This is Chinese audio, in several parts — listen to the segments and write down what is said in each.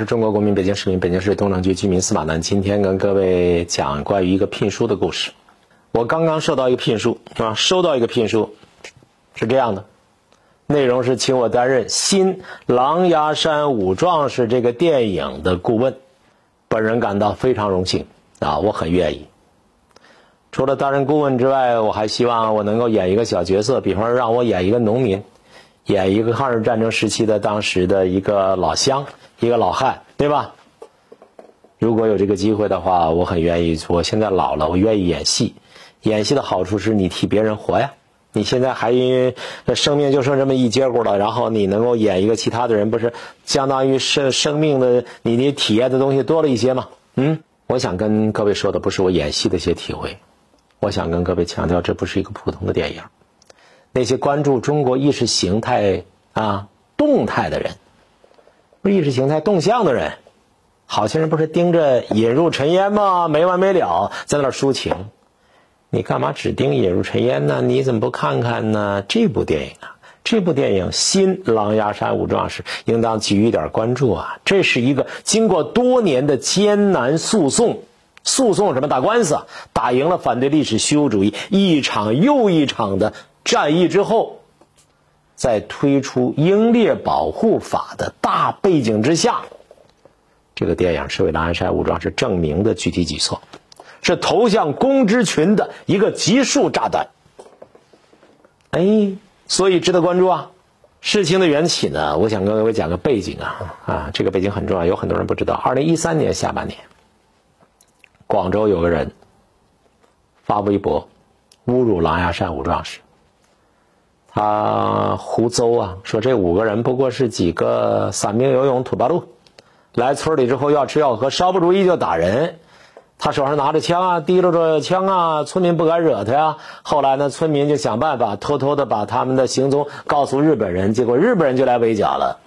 是中国公民，北京市民，北京市东城区居民司马南。今天跟各位讲关于一个聘书的故事。我刚刚收到一个聘书啊，收到一个聘书，是这样的，内容是请我担任新《狼牙山五壮士》这个电影的顾问。本人感到非常荣幸啊，我很愿意。除了担任顾问之外，我还希望我能够演一个小角色，比方说让我演一个农民。演一个抗日战争时期的当时的一个老乡，一个老汉，对吧？如果有这个机会的话，我很愿意。我现在老了，我愿意演戏。演戏的好处是你替别人活呀。你现在还因为生命就剩这么一截骨了，然后你能够演一个其他的人，不是相当于生生命的你你体验的东西多了一些吗？嗯，我想跟各位说的不是我演戏的一些体会，我想跟各位强调，这不是一个普通的电影。那些关注中国意识形态啊动态的人，意识形态动向的人，好些人不是盯着引入尘烟吗？没完没了，在那抒情。你干嘛只盯引入尘烟呢？你怎么不看看呢？这部电影啊，这部电影《新狼牙山五壮士》应当给予点关注啊！这是一个经过多年的艰难诉讼，诉讼什么打官司，打赢了反对历史虚无主义一场又一场的。战役之后，在推出英烈保护法的大背景之下，这个电影是为狼牙山武装是证明的具体举措，是投向公知群的一个集束炸弹。哎，所以值得关注啊！事情的缘起呢，我想跟各位讲个背景啊啊，这个背景很重要，有很多人不知道。二零一三年下半年，广州有个人发微博侮辱狼牙山五壮士。他胡诌啊，说这五个人不过是几个散兵游勇土八路，来村里之后要吃要喝，稍不注意就打人。他手上拿着枪啊，提溜着枪啊，村民不敢惹他呀。后来呢，村民就想办法偷偷的把他们的行踪告诉日本人，结果日本人就来围剿了。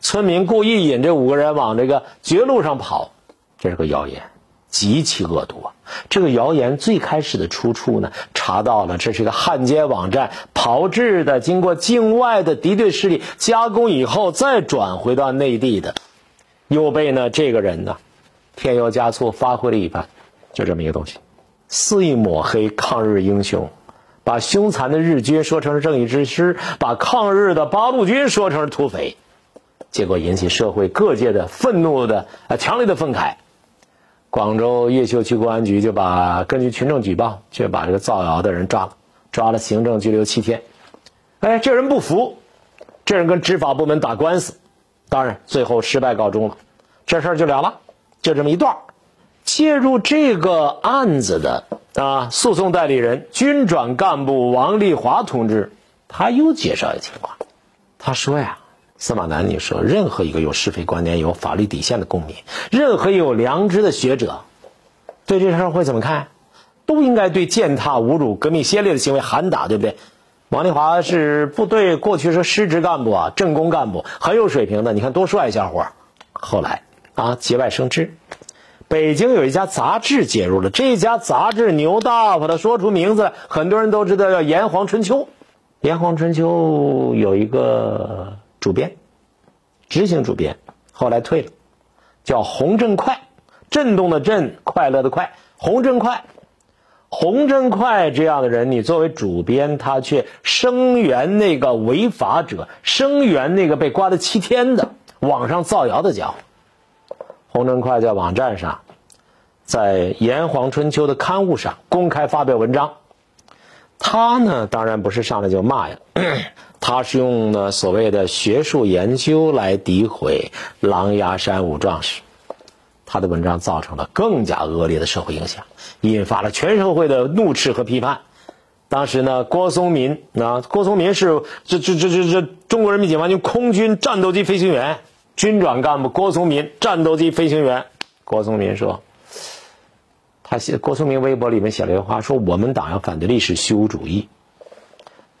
村民故意引这五个人往这个绝路上跑，这是个谣言。极其恶毒啊！这个谣言最开始的出处呢，查到了，这是一个汉奸网站炮制的，经过境外的敌对势力加工以后，再转回到内地的，又被呢这个人呢添油加醋发挥了一番，就这么一个东西，肆意抹黑抗日英雄，把凶残的日军说成是正义之师，把抗日的八路军说成是土匪，结果引起社会各界的愤怒的啊强烈的愤慨。广州越秀区公安局就把根据群众举报，就把这个造谣的人抓了，抓了行政拘留七天。哎，这人不服，这人跟执法部门打官司，当然最后失败告终了，这事儿就了了，就这么一段。介入这个案子的啊，诉讼代理人军转干部王立华同志，他又介绍一情况，他说呀。司马南，你说，任何一个有是非观念、有法律底线的公民，任何有良知的学者，对这事儿会怎么看？都应该对践踏、侮辱革命先烈的行为喊打，对不对？王立华是部队过去是师职干部啊，政工干部，很有水平的。你看多帅小伙儿后来啊，节外生枝，北京有一家杂志介入了，这家杂志牛大发的说出名字，很多人都知道，叫《炎黄春秋》。《炎黄春秋》有一个。主编，执行主编，后来退了，叫洪振快，震动的震，快乐的快，洪振快，洪振快这样的人，你作为主编，他却声援那个违法者，声援那个被关了七天的网上造谣的家伙。洪振快在网站上，在《炎黄春秋》的刊物上公开发表文章，他呢，当然不是上来就骂呀。他是用呢所谓的学术研究来诋毁狼牙山五壮士，他的文章造成了更加恶劣的社会影响，引发了全社会的怒斥和批判。当时呢，郭松民啊，郭松民是这这这这这中国人民解放军空军战斗机飞行员，军转干部郭松民，战斗机飞行员。郭松民说，他写郭松民微博里面写了一句话，说我们党要反对历史虚无主义。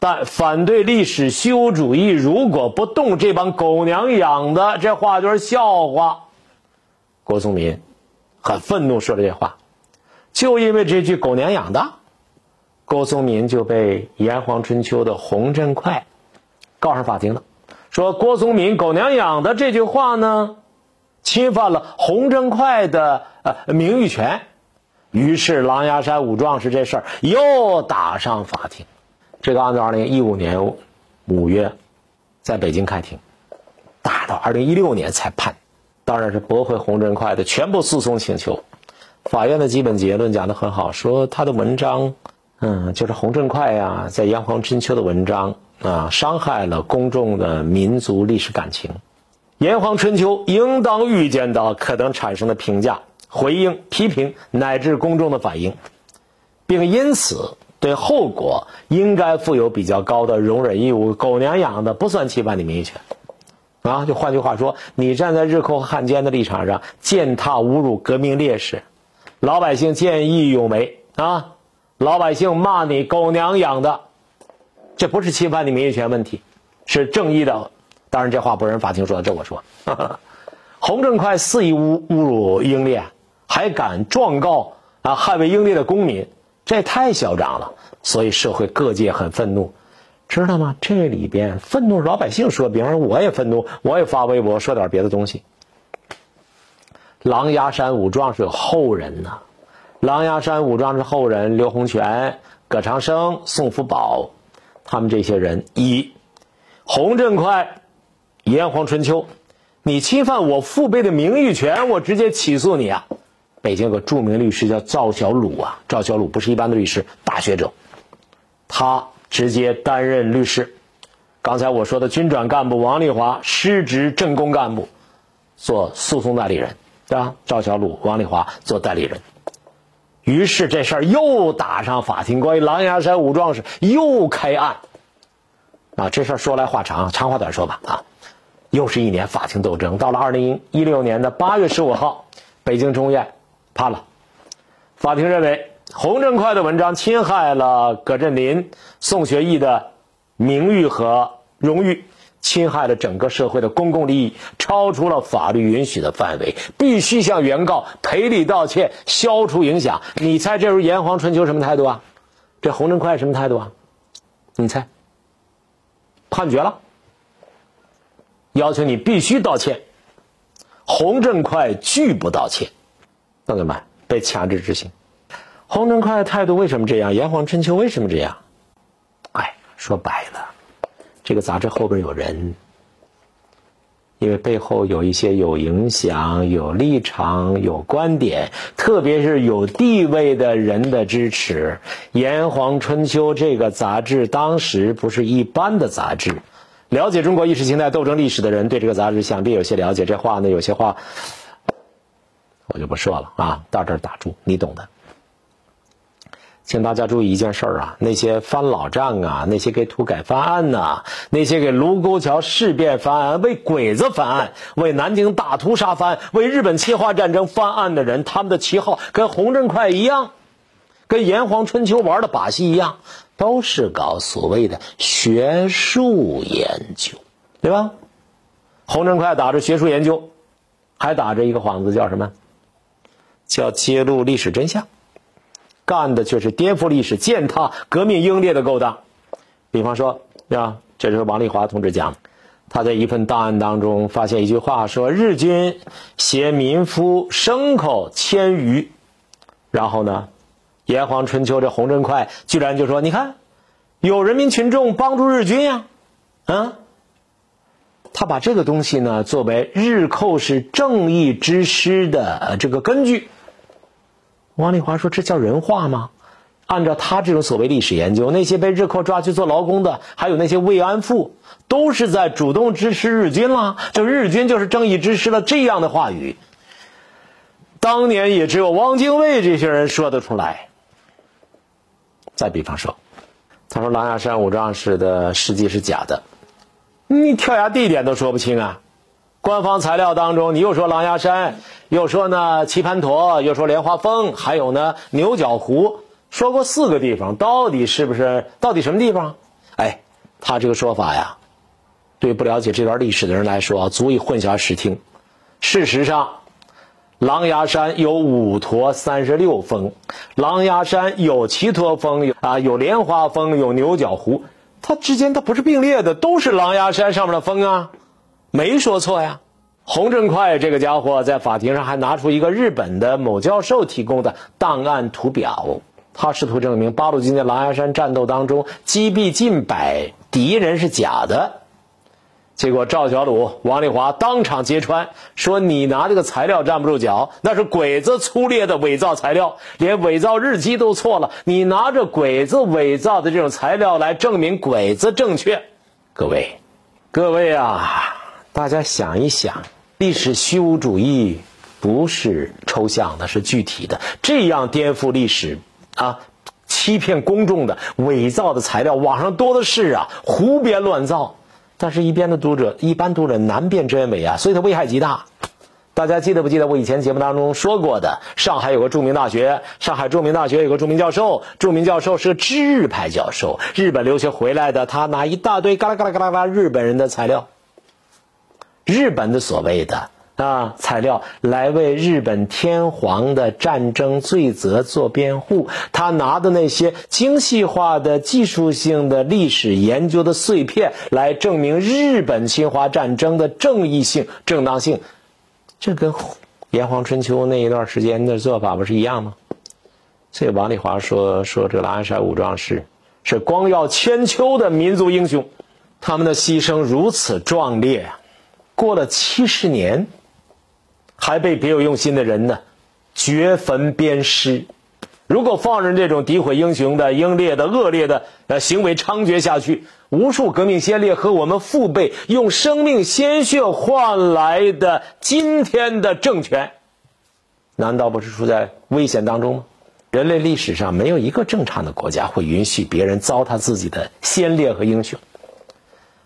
但反对历史虚无主义，如果不动这帮狗娘养的，这话就是笑话。郭松民很愤怒说了这话，就因为这句狗娘养的，郭松民就被《炎黄春秋》的洪振快告上法庭了，说郭松民狗娘养的这句话呢，侵犯了洪振快的呃名誉权。于是狼牙山五壮士这事儿又打上法庭。这个案子，二零一五年五月在北京开庭，打到二零一六年才判，当然是驳回洪振快的全部诉讼请求。法院的基本结论讲得很好，说他的文章，嗯，就是洪振快呀，在《炎黄春秋》的文章啊，伤害了公众的民族历史感情。《炎黄春秋》应当预见到可能产生的评价。回应批评乃至公众的反应，并因此对后果应该负有比较高的容忍义务。狗娘养的不算侵犯你名誉权，啊！就换句话说，你站在日寇汉奸的立场上践踏侮辱革命烈士，老百姓见义勇为啊！老百姓骂你狗娘养的，这不是侵犯你名誉权问题，是正义的。当然，这话不是人法庭说的，这我说。洪振快肆意侮侮辱英烈。还敢状告啊！捍卫英烈的公民，这也太嚣张了。所以社会各界很愤怒，知道吗？这里边愤怒老百姓说，比方说我也愤怒，我也发微博说点别的东西。狼牙山五壮士后人呐，狼牙山五壮士后人刘洪全、葛长生、宋福宝，他们这些人一洪振快、炎黄春秋，你侵犯我父辈的名誉权，我直接起诉你啊！北京有个著名律师叫赵小鲁啊，赵小鲁不是一般的律师，大学者，他直接担任律师。刚才我说的军转干部王丽华失职政工干部，做诉讼代理人，对吧？赵小鲁、王丽华做代理人。于是这事儿又打上法庭，关于狼牙山五壮士又开案。啊，这事儿说来话长，长话短说吧。啊，又是一年法庭斗争。到了二零一六年的八月十五号，北京中院。判了，法庭认为洪振快的文章侵害了葛振林、宋学义的名誉和荣誉，侵害了整个社会的公共利益，超出了法律允许的范围，必须向原告赔礼道歉，消除影响。你猜这时候炎黄春秋什么态度啊？这洪振快什么态度啊？你猜？判决了，要求你必须道歉。洪振快拒不道歉。同志们被强制执行，洪振哙的态度为什么这样？炎黄春秋为什么这样？哎，说白了，这个杂志后边有人，因为背后有一些有影响、有立场、有观点，特别是有地位的人的支持。炎黄春秋这个杂志当时不是一般的杂志，了解中国意识形态斗争历史的人对这个杂志想必有些了解。这话呢，有些话。我就不说了啊，到这儿打住，你懂的。请大家注意一件事儿啊，那些翻老账啊，那些给土改翻案呐，那些给卢沟桥事变翻案、为鬼子翻案、为南京大屠杀翻、为日本侵华战争翻案的人，他们的旗号跟洪振快一样，跟炎黄春秋玩的把戏一样，都是搞所谓的学术研究，对吧？洪振快打着学术研究，还打着一个幌子，叫什么？叫揭露历史真相，干的却是颠覆历史、践踏革命英烈的勾当。比方说，啊，这是王丽华同志讲，他在一份档案当中发现一句话，说日军携民夫、牲口千余，然后呢，炎黄春秋这洪振快居然就说：“你看，有人民群众帮助日军呀，啊。”他把这个东西呢作为日寇是正义之师的这个根据。王丽华说：“这叫人话吗？按照他这种所谓历史研究，那些被日寇抓去做劳工的，还有那些慰安妇，都是在主动支持日军了。就日军就是正义之师了。这样的话语，当年也只有汪精卫这些人说得出来。再比方说，他说狼牙山五壮士的事迹是假的，你跳崖地点都说不清啊。”官方材料当中，你又说狼牙山，又说呢棋盘陀，又说莲花峰，还有呢牛角湖，说过四个地方，到底是不是？到底什么地方？哎，他这个说法呀，对不了解这段历史的人来说，足以混淆视听。事实上，狼牙山有五坨三十六峰，狼牙山有七坨峰，有啊有莲花峰，有牛角湖，它之间它不是并列的，都是狼牙山上面的峰啊。没说错呀，洪振快这个家伙在法庭上还拿出一个日本的某教授提供的档案图表，他试图证明八路军在狼牙山战斗当中击毙近百敌人是假的。结果赵小鲁、王丽华当场揭穿，说你拿这个材料站不住脚，那是鬼子粗劣的伪造材料，连伪造日期都错了。你拿着鬼子伪造的这种材料来证明鬼子正确，各位，各位啊，大家想一想，历史虚无主义不是抽象的，是具体的。这样颠覆历史啊，欺骗公众的伪造的材料，网上多的是啊，胡编乱造。但是，一边的读者，一般读者难辨真伪啊，所以它危害极大。大家记得不记得我以前节目当中说过的？上海有个著名大学，上海著名大学有个著名教授，著名教授是个知日派教授，日本留学回来的，他拿一大堆嘎啦嘎啦嘎啦嘎啦日本人的材料，日本的所谓的。啊，材料来为日本天皇的战争罪责做辩护。他拿的那些精细化的技术性的历史研究的碎片，来证明日本侵华战争的正义性、正当性。这跟炎黄春秋那一段时间的做法不是一样吗？所以王丽华说说这个狼牙山武装是是光耀千秋的民族英雄，他们的牺牲如此壮烈，过了七十年。还被别有用心的人呢，掘坟鞭尸。如果放任这种诋毁英雄的英烈的恶劣的呃行为猖獗下去，无数革命先烈和我们父辈用生命鲜血换来的今天的政权，难道不是处在危险当中吗？人类历史上没有一个正常的国家会允许别人糟蹋自己的先烈和英雄。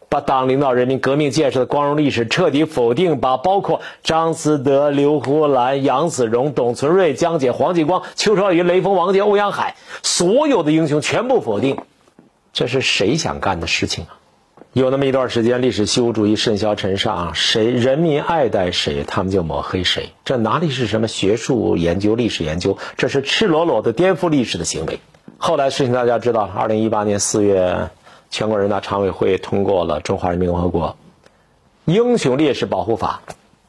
把党领导人民革命建设的光荣历史彻底否定，把包括张思德、刘胡兰、杨子荣、董存瑞、江姐、黄继光、邱少云、雷锋、王杰、欧阳海所有的英雄全部否定，这是谁想干的事情啊？有那么一段时间，历史虚无主义甚嚣尘上，谁人民爱戴谁，他们就抹黑谁。这哪里是什么学术研究、历史研究？这是赤裸裸的颠覆历史的行为。后来事情大家知道，二零一八年四月。全国人大常委会通过了《中华人民共和国英雄烈士保护法》，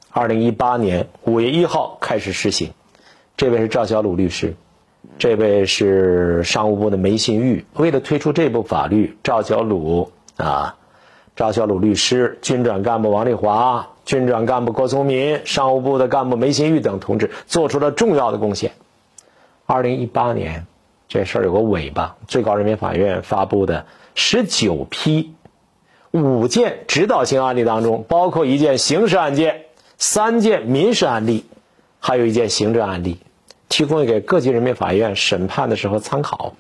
二零一八年五月一号开始实行。这位是赵小鲁律师，这位是商务部的梅新玉。为了推出这部法律，赵小鲁啊，赵小鲁律师、军转干部王丽华、军转干部郭聪民、商务部的干部梅新玉等同志做出了重要的贡献。二零一八年，这事儿有个尾巴，最高人民法院发布的。十九批五件指导性案例当中，包括一件刑事案件、三件民事案例，还有一件行政案例，提供给各级人民法院审判的时候参考。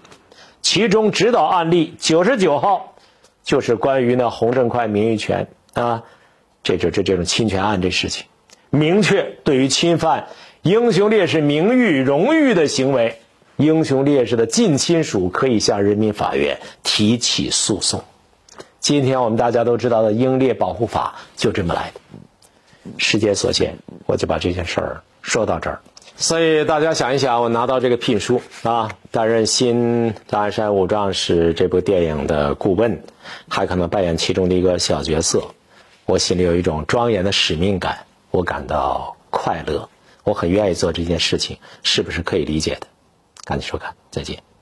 其中指导案例九十九号，就是关于呢洪振快名誉权啊，这这这这种侵权案这事情，明确对于侵犯英雄烈士名誉荣誉的行为。英雄烈士的近亲属可以向人民法院提起诉讼。今天我们大家都知道的《英烈保护法》就这么来的。时间所限，我就把这件事儿说到这儿。所以大家想一想，我拿到这个聘书啊，担任《新大山五壮士》这部电影的顾问，还可能扮演其中的一个小角色，我心里有一种庄严的使命感，我感到快乐，我很愿意做这件事情，是不是可以理解的？感谢收看，再见。